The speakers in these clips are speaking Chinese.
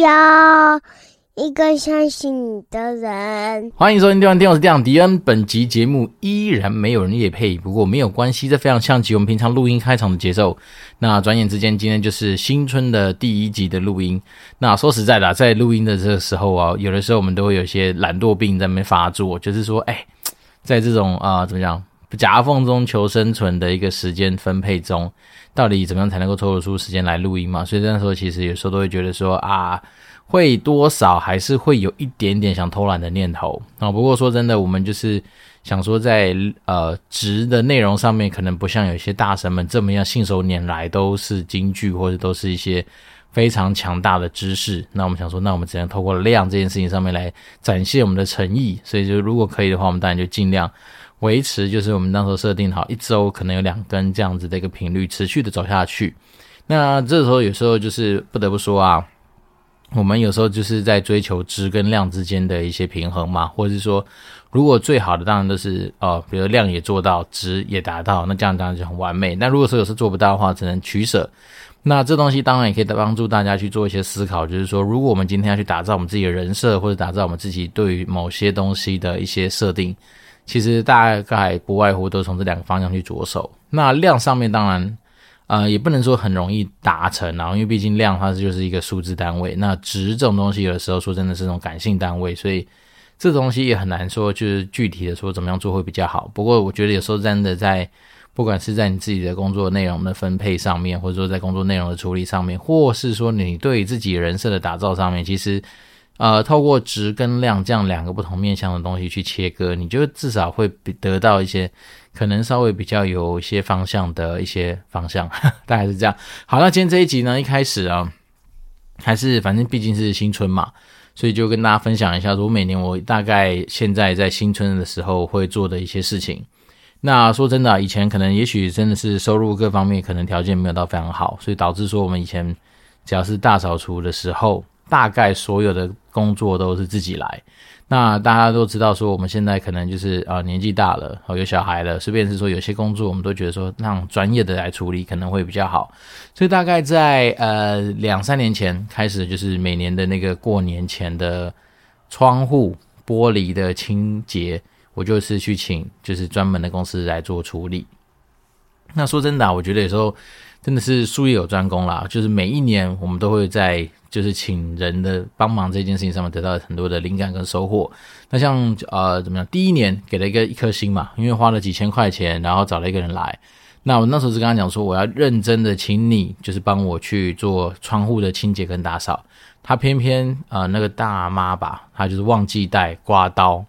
要一个相信你的人。欢迎收听《电玩店》，我是店长迪恩。本集节目依然没有人业配，不过没有关系，这非常像极我们平常录音开场的节奏。那转眼之间，今天就是新春的第一集的录音。那说实在的，在录音的这个时候啊，有的时候我们都会有些懒惰病在那边发作，就是说，哎，在这种啊、怎么讲？夹缝中求生存的一个时间分配中，到底怎么样才能够抽得出时间来录音嘛？所以那时候其实有时候都会觉得说啊，会多少还是会有一点点想偷懒的念头啊。不过说真的，我们就是想说在呃值的内容上面，可能不像有些大神们这么样信手拈来，都是金句或者都是一些非常强大的知识。那我们想说，那我们只能透过量这件事情上面来展现我们的诚意。所以就如果可以的话，我们当然就尽量。维持就是我们当时设定好一周可能有两根这样子的一个频率持续的走下去。那这时候有时候就是不得不说啊，我们有时候就是在追求质跟量之间的一些平衡嘛，或者是说，如果最好的当然都是哦，比如量也做到，值也达到，那这样当然就很完美。那如果说有时候做不到的话，只能取舍。那这东西当然也可以帮助大家去做一些思考，就是说，如果我们今天要去打造我们自己的人设，或者打造我们自己对于某些东西的一些设定。其实大概不外乎都从这两个方向去着手。那量上面当然，呃，也不能说很容易达成啊，因为毕竟量它就是一个数字单位。那值这种东西，有的时候说真的是这种感性单位，所以这东西也很难说就是具体的说怎么样做会比较好。不过我觉得有时候真的在，不管是在你自己的工作内容的分配上面，或者说在工作内容的处理上面，或是说你对自己人设的打造上面，其实。呃，透过质跟量这样两个不同面向的东西去切割，你就至少会得到一些可能稍微比较有一些方向的一些方向，大概是这样。好，那今天这一集呢，一开始啊，还是反正毕竟是新春嘛，所以就跟大家分享一下，说每年我大概现在在新春的时候会做的一些事情。那说真的，以前可能也许真的是收入各方面可能条件没有到非常好，所以导致说我们以前只要是大扫除的时候。大概所有的工作都是自己来，那大家都知道说我们现在可能就是啊、年纪大了，有小孩了，顺便是说有些工作我们都觉得说让专业的来处理可能会比较好，所以大概在呃两三年前开始，就是每年的那个过年前的窗户玻璃的清洁，我就是去请就是专门的公司来做处理。那说真的，我觉得有时候真的是术业有专攻啦，就是每一年我们都会在。就是请人的帮忙这件事情上面得到很多的灵感跟收获。那像呃怎么样？第一年给了一个一颗星嘛，因为花了几千块钱，然后找了一个人来。那我那时候是跟他讲说，我要认真的请你，就是帮我去做窗户的清洁跟打扫。他偏偏呃那个大妈吧，他就是忘记带刮刀。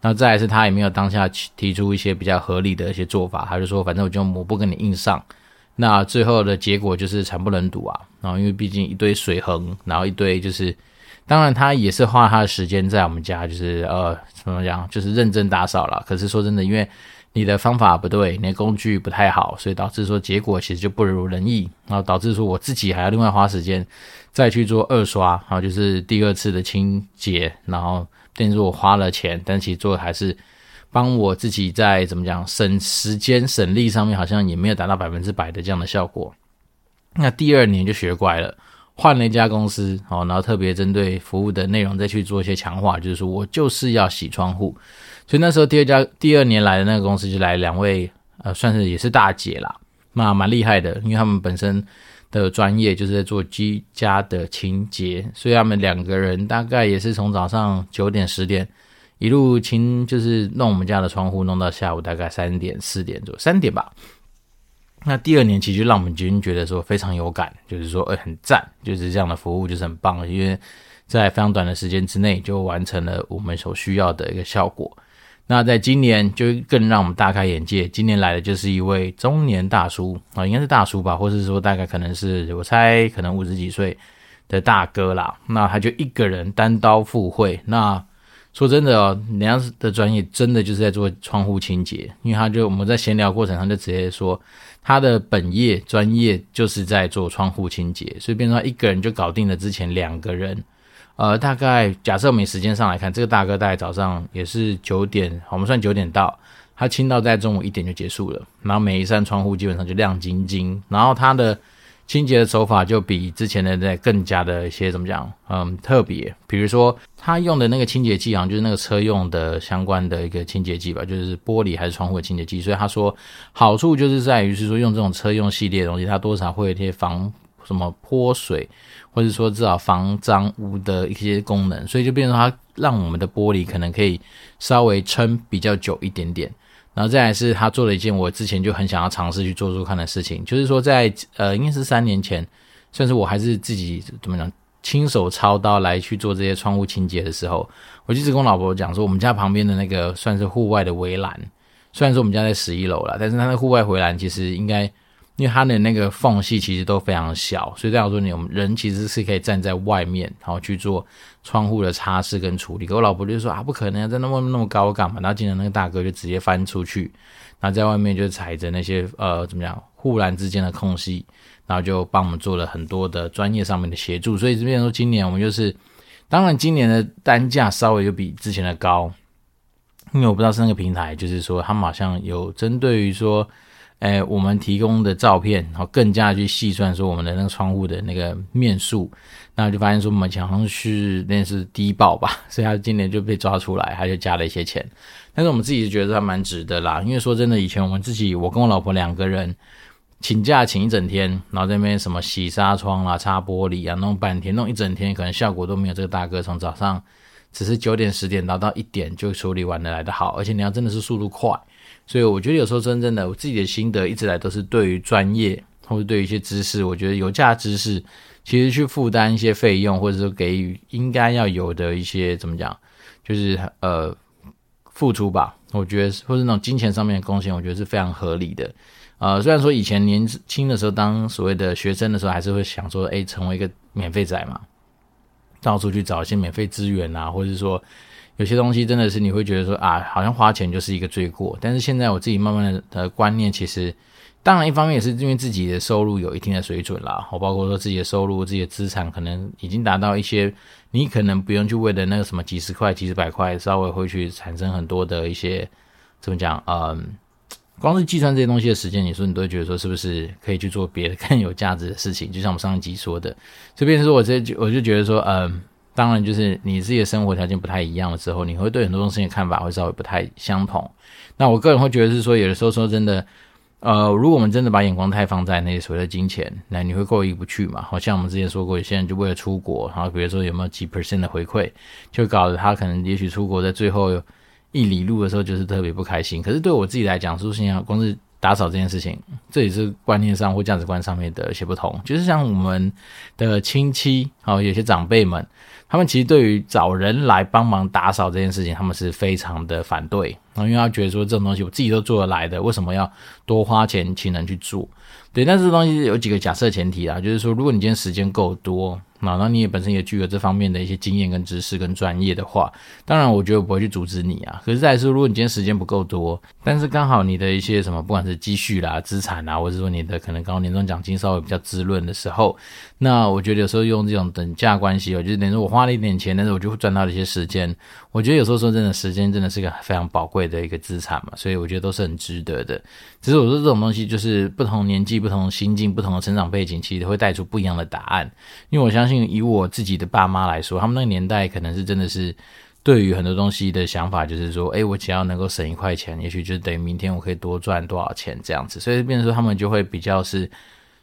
那再是他也没有当下提出一些比较合理的一些做法，他就说反正我就抹布跟你硬上。那最后的结果就是惨不忍睹啊！然后因为毕竟一堆水横，然后一堆就是，当然他也是花他的时间在我们家，就是呃怎么讲，就是认真打扫了。可是说真的，因为你的方法不对，你的工具不太好，所以导致说结果其实就不如人意，然后导致说我自己还要另外花时间再去做二刷，然后就是第二次的清洁，然后等于说我花了钱，但其实做的还是。帮我自己在怎么讲省时间省力上面，好像也没有达到百分之百的这样的效果。那第二年就学乖了，换了一家公司，好，然后特别针对服务的内容再去做一些强化，就是说我就是要洗窗户。所以那时候第二家第二年来的那个公司就来两位，呃，算是也是大姐啦，那蛮厉害的，因为他们本身的专业就是在做居家的清洁，所以他们两个人大概也是从早上九点十点。一路清就是弄我们家的窗户，弄到下午大概三点四点左右，三点吧。那第二年其实让我们已经觉得说非常有感，就是说诶、很赞，就是这样的服务就是很棒，因为在非常短的时间之内就完成了我们所需要的一个效果。那在今年就更让我们大开眼界，今年来的就是一位中年大叔啊，应该是大叔吧，或是说大概可能是我猜可能五十几岁的大哥啦。那他就一个人单刀赴会，那。说真的哦，人家的专业真的就是在做窗户清洁，因为他就我们在闲聊过程上就直接说，他的本业专业就是在做窗户清洁，所以变成他一个人就搞定了之前两个人。呃，大概假设我们时间上来看，这个大哥大概早上也是九点，我们算九点到，他清到在中午一点就结束了，然后每一扇窗户基本上就亮晶晶，然后他的清洁的手法就比之前的在更加的一些怎么讲，嗯，特别。比如说他用的那个清洁剂，好像就是那个车用的相关的一个清洁剂吧，就是玻璃还是窗户的清洁剂。所以他说好处就是在于是说用这种车用系列的东西，它多少会有一些防什么泼水，或者说至少防脏污的一些功能。所以就变成它让我们的玻璃可能可以稍微撑比较久一点点。然后再来是他做了一件我之前就很想要尝试去做做看的事情，就是说在呃应该是三年前，算是我还是自己怎么讲亲手操刀来去做这些窗户清洁的时候，我就一直跟我老婆讲说，我们家旁边的那个算是户外的围栏，虽然说我们家在十一楼了，但是它的户外围栏其实应该。因为它的那个缝隙其实都非常小，所以这样说，你我们人其实是可以站在外面，然后去做窗户的擦拭跟处理。可我老婆就说啊，不可能，在那外面那么高干嘛？然后经常那个大哥就直接翻出去，然后在外面就踩着那些呃怎么样护栏之间的空隙，然后就帮我们做了很多的专业上面的协助。所以这边说，今年我们就是，当然今年的单价稍微又比之前的高，因为我不知道是那个平台，就是说他们好像有针对于说。诶，我们提供的照片，然后更加去细算说我们的那个窗户的那个面数，那就发现说我们好像是那是低报吧，所以他今年就被抓出来，他就加了一些钱。但是我们自己觉得他蛮值得啦，因为说真的，以前我们自己，我跟我老婆两个人请假请一整天，然后在那边什么洗纱窗啦、擦玻璃啊，弄半天，弄一整天，可能效果都没有这个大哥从早上只是九点十点到到一点就处理完的来得好，而且你要真的是速度快。所以我觉得有时候真正的我自己的心得一直来都是对于专业或者对于一些知识，我觉得有价知识，其实去负担一些费用，或者说给予应该要有的一些怎么讲，就是呃付出吧。我觉得或者那种金钱上面的贡献，我觉得是非常合理的。呃，虽然说以前年轻的时候当所谓的学生的时候，还是会想说，哎，成为一个免费仔嘛，到处去找一些免费资源啊，或者说。有些东西真的是你会觉得说啊，好像花钱就是一个罪过。但是现在我自己慢慢的观念，其实当然一方面也是因为自己的收入有一定的水准啦。我包括说自己的收入、自己的资产可能已经达到一些，你可能不用去为了那个什么几十块、几十百块，稍微会去产生很多的一些怎么讲？嗯，光是计算这些东西的时间，你说你都会觉得说是不是可以去做别的更有价值的事情？就像我们上一集说的，这边说我这我就觉得说，嗯。当然，就是你自己的生活条件不太一样的时候，你会对很多东西的看法会稍微不太相同。那我个人会觉得是说，有的时候说真的，呃，如果我们真的把眼光太放在那些所谓的金钱，那你会过意不去嘛？好像我们之前说过，有些人就为了出国，然后比如说有没有几 percent 的回馈，就搞得他可能也许出国在最后一里路的时候就是特别不开心。可是对我自己来讲，说实话，光是打扫这件事情，这也是观念上或价值观上面的一些不同。就是像我们的亲戚，好，有些长辈们。他们其实对于找人来帮忙打扫这件事情，他们是非常的反对，然后因为他觉得说这种东西我自己都做得来的，为什么要多花钱请人去做？对，但是这东西有几个假设前提啦，就是说如果你今天时间够多。那那你也本身也具有这方面的一些经验跟知识跟专业的话，当然我觉得我不会去阻止你啊。可是再来说，如果你今天时间不够多，但是刚好你的一些什么，不管是积蓄啦、资产啦，或者说你的可能刚好年终奖金稍微比较滋润的时候，那我觉得有时候用这种等价关系，我觉得等于说我花了一点钱，但是我就会赚到了一些时间。我觉得有时候说真的，时间真的是个非常宝贵会的一个资产嘛，所以我觉得都是很值得的。只是我说这种东西就是不同年纪、不同心境、不同的成长背景，其实会带出不一样的答案。因为我相信，以我自己的爸妈来说，他们那个年代可能是真的是对于很多东西的想法，就是说，诶，我只要能够省一块钱，也许就等于明天我可以多赚多少钱这样子。所以变说，他们就会比较是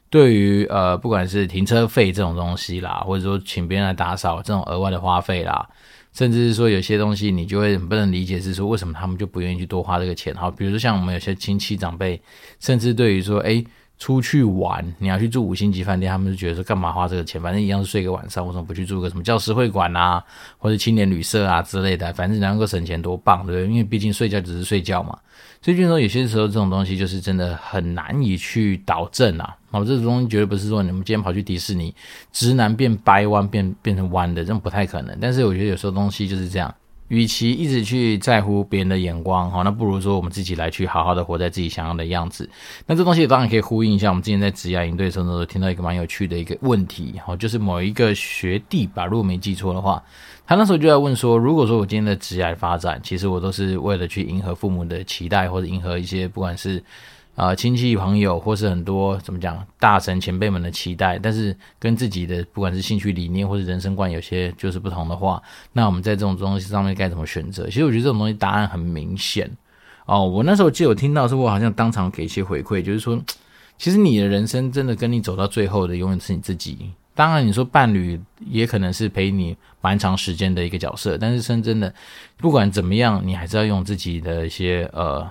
对于呃，不管是停车费这种东西啦，或者说请别人来打扫这种额外的花费啦。甚至是说有些东西你就会不能理解，是说为什么他们就不愿意去多花这个钱？好，比如说像我们有些亲戚长辈，甚至对于说，诶，出去玩你要去住五星级饭店，他们就觉得说干嘛花这个钱？反正一样是睡个晚上，为什么不去住个什么教师会馆啊，或者青年旅社啊之类的？反正能够省钱多棒，对不对？因为毕竟睡觉只是睡觉嘛。所以就是说有些时候这种东西就是真的很难以去导正啊。好，这种东西绝对不是说你们今天跑去迪士尼，直男变掰弯变变成弯的，这种不太可能。但是我觉得有时候东西就是这样，与其一直去在乎别人的眼光，哈，那不如说我们自己来去好好的活在自己想要的样子。那这东西当然可以呼应一下，我们之前在职涯营队的时候，听到一个蛮有趣的一个问题，哈，就是某一个学弟吧，如果没记错的话，他那时候就在问说，如果说我今天的职涯发展，其实我都是为了去迎合父母的期待，或者迎合一些不管是。啊、亲戚朋友或是很多怎么讲大神前辈们的期待，但是跟自己的不管是兴趣理念或者人生观有些就是不同的话，那我们在这种东西上面该怎么选择？其实我觉得这种东西答案很明显哦。我那时候记得我听到说，我好像当场给一些回馈，就是说，其实你的人生真的跟你走到最后的，永远是你自己。当然，你说伴侣也可能是陪你蛮长时间的一个角色，但是真真的，不管怎么样，你还是要用自己的一些呃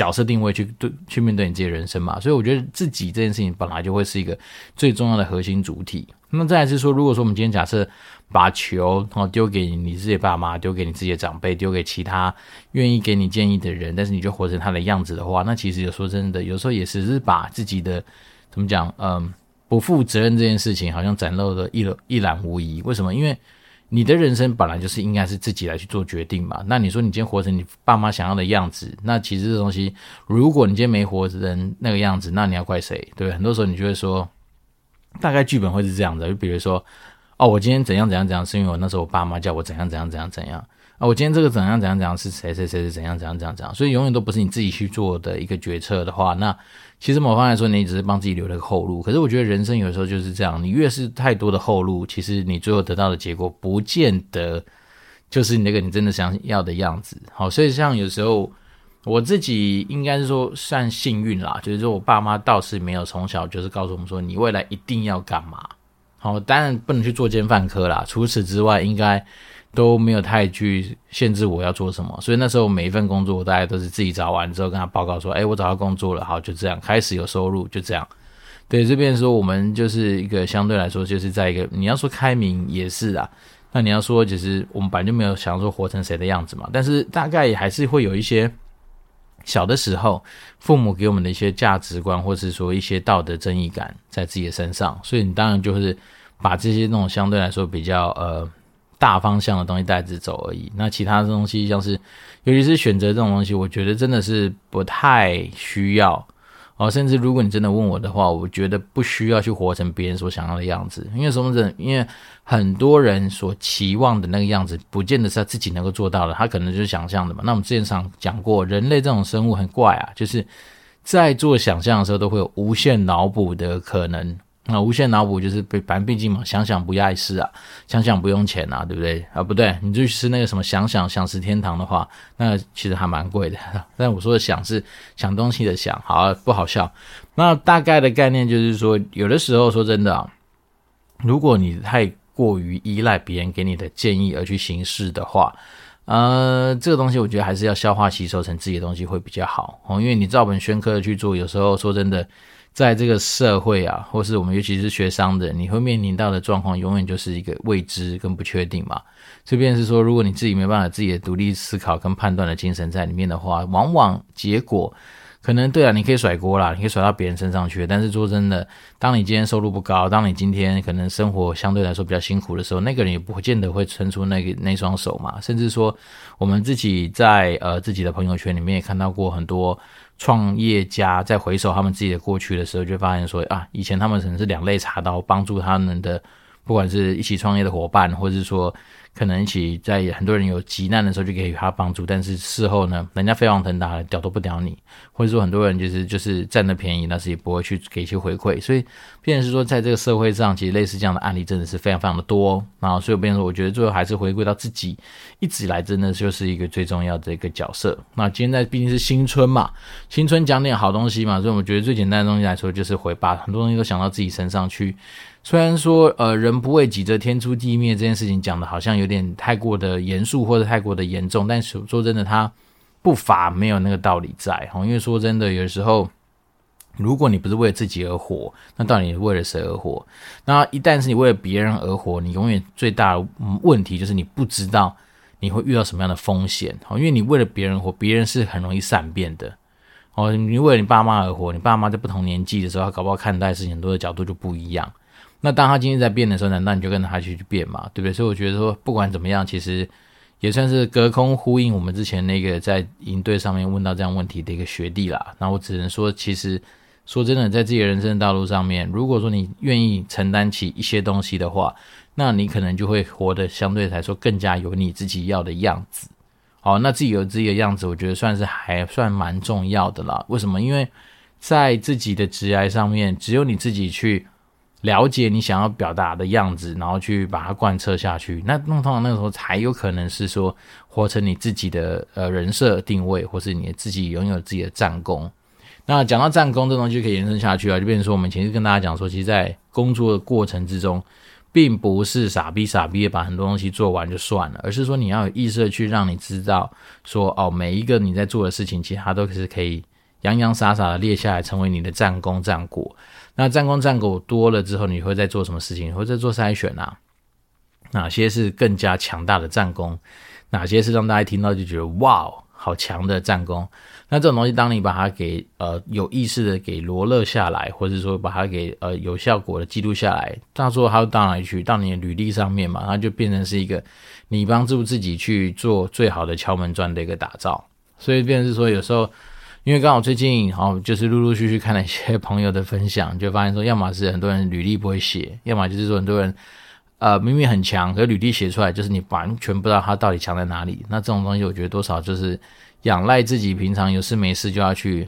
角色定位去对去面对你自己的人生嘛。所以我觉得自己这件事情本来就会是一个最重要的核心主体。那么再来是说，如果说我们今天假设把球哦丢给你自己的爸妈，丢给你自己的长辈，丢给其他愿意给你建议的人，但是你就活成他的样子的话，那其实有说真的，有时候也只是把自己的怎么讲，嗯、不负责任这件事情好像展露的一一览无遗。为什么？因为你的人生本来就是应该是自己来去做决定嘛。那你说你今天活成你爸妈想要的样子，那其实这东西，如果你今天没活成那个样子，那你要怪谁？对，很多时候你就会说，大概剧本会是这样的。就比如说，哦，我今天怎样怎样怎样，是因为我那时候我爸妈叫我怎样怎样怎样怎样。啊，我今天这个怎样怎样怎样是谁谁谁是怎样怎样怎样怎样，所以永远都不是你自己去做的一个决策的话，那其实某方来说，你只是帮自己留了个后路。可是我觉得人生有时候就是这样，你越是太多的后路，其实你最后得到的结果不见得就是那个你真的想要的样子。好，所以像有时候我自己应该是说算幸运啦，就是说我爸妈倒是没有从小就是告诉我们说你未来一定要干嘛。好，当然不能去做奸犯科啦，除此之外应该。都没有太去限制我要做什么，所以那时候每一份工作，我大概都是自己找完之后跟他报告说：“哎，我找到工作了，好，就这样开始有收入，就这样。”对，这边说我们就是一个相对来说，就是在一个你要说开明也是啊，那你要说其实我们本来就没有想说活成谁的样子嘛，但是大概也还是会有一些小的时候父母给我们的一些价值观，或是说一些道德正义感在自己的身上，所以你当然就是把这些那种相对来说比较呃。大方向的东西带着走而已。那其他的东西，像是尤其是选择这种东西，我觉得真的是不太需要哦。甚至如果你真的问我的话，我觉得不需要去活成别人所想要的样子。因为什么人？因为很多人所期望的那个样子，不见得是他自己能够做到的。他可能就是想象的嘛。那我们之前常讲过，人类这种生物很怪啊，就是在做想象的时候，都会有无限脑补的可能。那无限脑补就是被，反正毕竟嘛，想想不碍事啊，想想不用钱啊，对不对？啊，不对，你就去吃那个什么想想想食天堂的话，那其实还蛮贵的。但我说的想是想东西的想，好啊，不好笑。那大概的概念就是说，有的时候说真的啊，如果你太过于依赖别人给你的建议而去行事的话，呃，这个东西我觉得还是要消化吸收成自己的东西会比较好哦，因为你照本宣科的去做，有时候说真的。在这个社会啊，或是我们尤其是学商的，你会面临到的状况，永远就是一个未知跟不确定嘛。这边是说，如果你自己没办法自己的独立思考跟判断的精神在里面的话，往往结果可能对啊，你可以甩锅啦，你可以甩到别人身上去。但是说真的，当你今天收入不高，当你今天可能生活相对来说比较辛苦的时候，那个人也不见得会伸出那个那双手嘛。甚至说，我们自己在呃自己的朋友圈里面也看到过很多。创业家在回首他们自己的过去的时候，就发现说啊，以前他们可能是两肋插刀，帮助他们的，不管是一起创业的伙伴，或者是说。可能一起在很多人有急难的时候就给予他帮助，但是事后呢，人家飞黄腾达了，屌都不屌你，或者说很多人就是就是占了便宜，但是也不会去给一些回馈，所以变是说，在这个社会上，其实类似这样的案例真的是非常非常的多。然后，所以变成说，我觉得最后还是回归到自己，一直以来真的就是一个最重要的一个角色。那今天在毕竟是新春嘛，新春讲点好东西嘛，所以我觉得最简单的东西来说，就是回把很多东西都想到自己身上去。虽然说，呃，人不为己则天诛地灭这件事情讲的好像有点太过的严肃或者太过的严重，但是说真的，它不乏没有那个道理在哈。因为说真的，有时候如果你不是为了自己而活，那到底是为了谁而活？那一旦是你为了别人而活，你永远最大的问题就是你不知道你会遇到什么样的风险。哈，因为你为了别人活，别人是很容易善变的。哦，你为了你爸妈而活，你爸妈在不同年纪的时候，他搞不好看待事情很多的角度就不一样。那当他今天在变的时候，难道你就跟着他去去变嘛？对不对？所以我觉得说，不管怎么样，其实也算是隔空呼应我们之前那个在营队上面问到这样问题的一个学弟啦。那我只能说，其实说真的，在自己的人生的道路上面，如果说你愿意承担起一些东西的话，那你可能就会活得相对来说更加有你自己要的样子。哦，那自己有自己的样子，我觉得算是还算蛮重要的啦。为什么？因为在自己的职涯上面，只有你自己去了解你想要表达的样子，然后去把它贯彻下去。那那通常那个时候才有可能是说活成你自己的呃人设定位，或是你自己拥有自己的战功。那讲到战功这东西就可以延伸下去啊，就变成说我们前面跟大家讲说，其实，在工作的过程之中，并不是傻逼傻逼的把很多东西做完就算了，而是说你要有意识的去让你知道说哦，每一个你在做的事情，其实它都是可以洋洋洒洒的列下来，成为你的战功战果。那战功战果多了之后，你会在做什么事情？你会在做筛选啊？哪些是更加强大的战功？哪些是让大家听到就觉得哇，好强的战功？那这种东西，当你把它给呃有意识的给罗列下来，或者说把它给呃有效果的记录下来，到时候它到哪里去？到你的履历上面嘛，它就变成是一个你帮助自己去做最好的敲门砖的一个打造。所以变成是说，有时候因为刚好最近哦，就是陆陆续续看了一些朋友的分享，就发现说，要么是很多人履历不会写，要么就是说很多人呃明明很强，可是履历写出来就是你完全不知道他到底强在哪里。那这种东西，我觉得多少就是。仰赖自己，平常有事没事就要去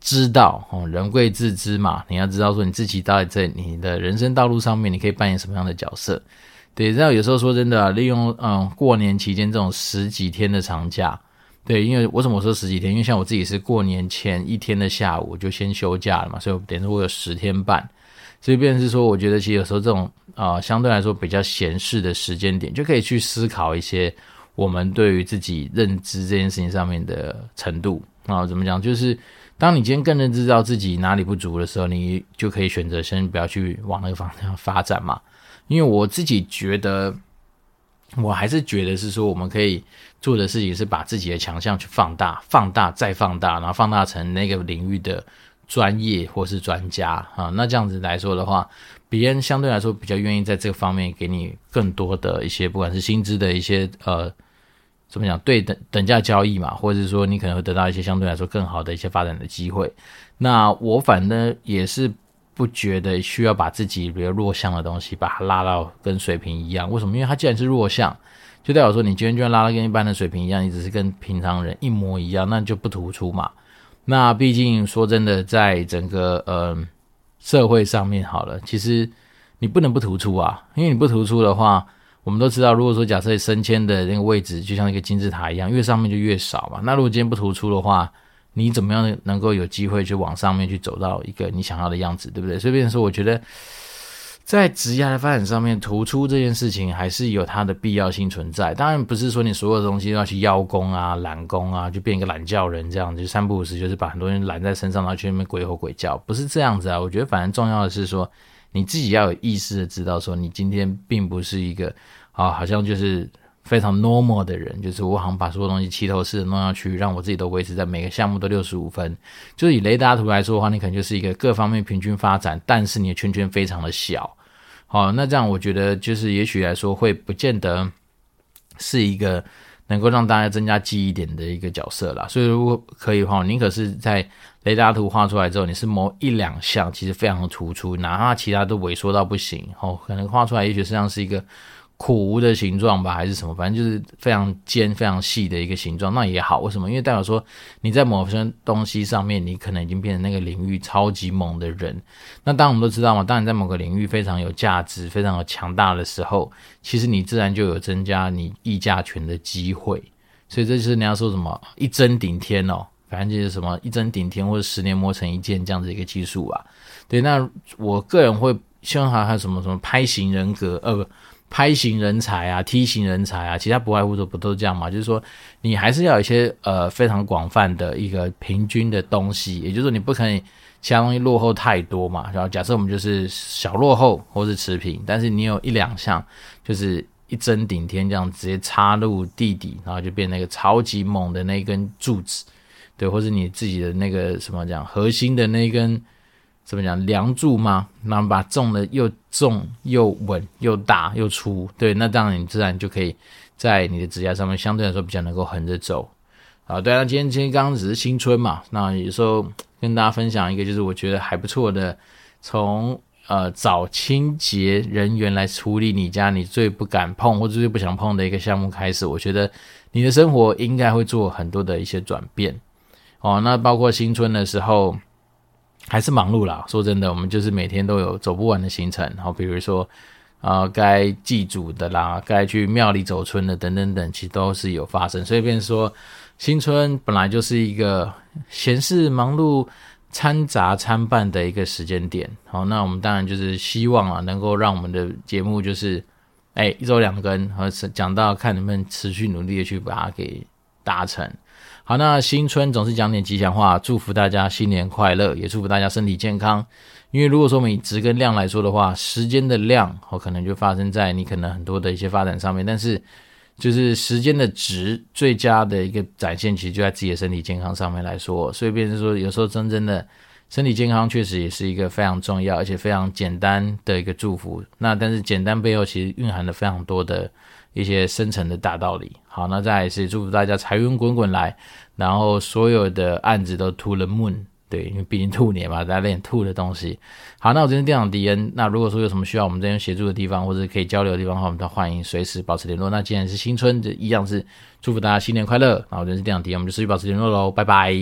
知道哦。人贵自知嘛，你要知道说你自己到底在你的人生道路上面，你可以扮演什么样的角色。对，然后有时候说真的，利用嗯过年期间这种十几天的长假，对，因为为什么我说十几天？因为像我自己是过年前一天的下午就先休假了嘛，所以等于说我有十天半。所以变是说，我觉得其实有时候这种啊、相对来说比较闲适的时间点，就可以去思考一些。我们对于自己认知这件事情上面的程度啊，怎么讲？就是当你今天更认知到自己哪里不足的时候，你就可以选择先不要去往那个方向发展嘛。因为我自己觉得，我还是觉得是说，我们可以做的事情是把自己的强项去放大、放大再放大，然后放大成那个领域的专业或是专家啊。那这样子来说的话，别人相对来说比较愿意在这个方面给你更多的一些，不管是薪资的一些呃。怎么讲？对等等价交易嘛，或者是说你可能会得到一些相对来说更好的一些发展的机会。那我反正也是不觉得需要把自己比较弱项的东西把它拉到跟水平一样。为什么？因为它既然是弱项，就代表说你今天就算拉到跟一般的水平一样，你只是跟平常人一模一样，那就不突出嘛。那毕竟说真的，在整个呃社会上面好了，其实你不能不突出啊，因为你不突出的话。我们都知道，如果说假设升迁的那个位置就像一个金字塔一样，越上面就越少嘛。那如果今天不突出的话，你怎么样能够有机会去往上面去走到一个你想要的样子，对不对？所以，变成说，我觉得在职业的发展上面，突出这件事情还是有它的必要性存在。当然，不是说你所有东西都要去邀功啊、揽功啊，就变一个懒叫人这样，就三不五时就是把很多人揽在身上，然后去那边鬼吼鬼叫，不是这样子啊。我觉得，反正重要的是说。你自己要有意识的知道，说你今天并不是一个啊，好像就是非常 normal 的人，就是我好像把所有东西齐头式的弄上去，让我自己都维持在每个项目都六十五分。就是以雷达图来说的话，你可能就是一个各方面平均发展，但是你的圈圈非常的小。好，那这样我觉得就是也许来说会不见得是一个。能够让大家增加记忆点的一个角色啦，所以如果可以的话，宁可是在雷达图画出来之后，你是某一两项其实非常的突出，哪怕其他都萎缩到不行，哦，可能画出来也许实际上是一个。苦无的形状吧，还是什么？反正就是非常尖、非常细的一个形状，那也好。为什么？因为代表说你在某些东西上面，你可能已经变成那个领域超级猛的人。那当然我们都知道嘛，当你在某个领域非常有价值、非常有强大的时候，其实你自然就有增加你议价权的机会。所以这就是人家说什么一针顶天哦，反正就是什么一针顶天或者十年磨成一剑这样子一个技术啊。对，那我个人会希望他还有什么什么拍型人格，呃不。拍型人才啊，T 型人才啊，其他不外乎都不都是这样嘛？就是说，你还是要有一些呃非常广泛的一个平均的东西，也就是说，你不可以其他东西落后太多嘛。然后假设我们就是小落后或是持平，但是你有一两项就是一针顶天这样直接插入地底，然后就变那个超级猛的那一根柱子，对，或是你自己的那个什么讲核心的那一根。怎么讲梁柱吗？那把重的又重又稳又大又粗，对，那这样你自然就可以在你的指甲上面相对来说比较能够横着走。啊，对啊，今天今天刚刚只是新春嘛，那有时候跟大家分享一个就是我觉得还不错的，从呃找清洁人员来处理你家你最不敢碰或者最不想碰的一个项目开始，我觉得你的生活应该会做很多的一些转变哦。那包括新春的时候还是忙碌啦，说真的，我们就是每天都有走不完的行程，然后比如说啊该祭祖的啦，该去庙里走春的等等等，其实都是有发生。所以变说新春本来就是一个闲事忙碌。掺杂参半的一个时间点，好，那我们当然就是希望啊，能够让我们的节目就是，哎，一周两更，和讲到看能不能持续努力的去把它给达成。好，那新春总是讲点吉祥话，祝福大家新年快乐，也祝福大家身体健康。因为如果说我们以值跟量来说的话，时间的量，哦，可能就发生在你可能很多的一些发展上面，但是。就是时间的值最佳的一个展现，其实就在自己的身体健康上面来说。所以，变成说，有时候真正的身体健康确实也是一个非常重要，而且非常简单的一个祝福。那但是简单背后其实蕴含了非常多的一些深层的大道理。好，那再来是祝福大家财源滚滚来，然后所有的案子都 to the moon。对，因为毕竟兔年嘛，大家练兔的东西。好，那我这边店长迪恩。那如果说有什么需要我们这边协助的地方，或者可以交流的地方的话，我们都欢迎随时保持联络。那既然是新春，就一样是祝福大家新年快乐。那我这边是店长迪恩，我们就持续保持联络喽，拜拜。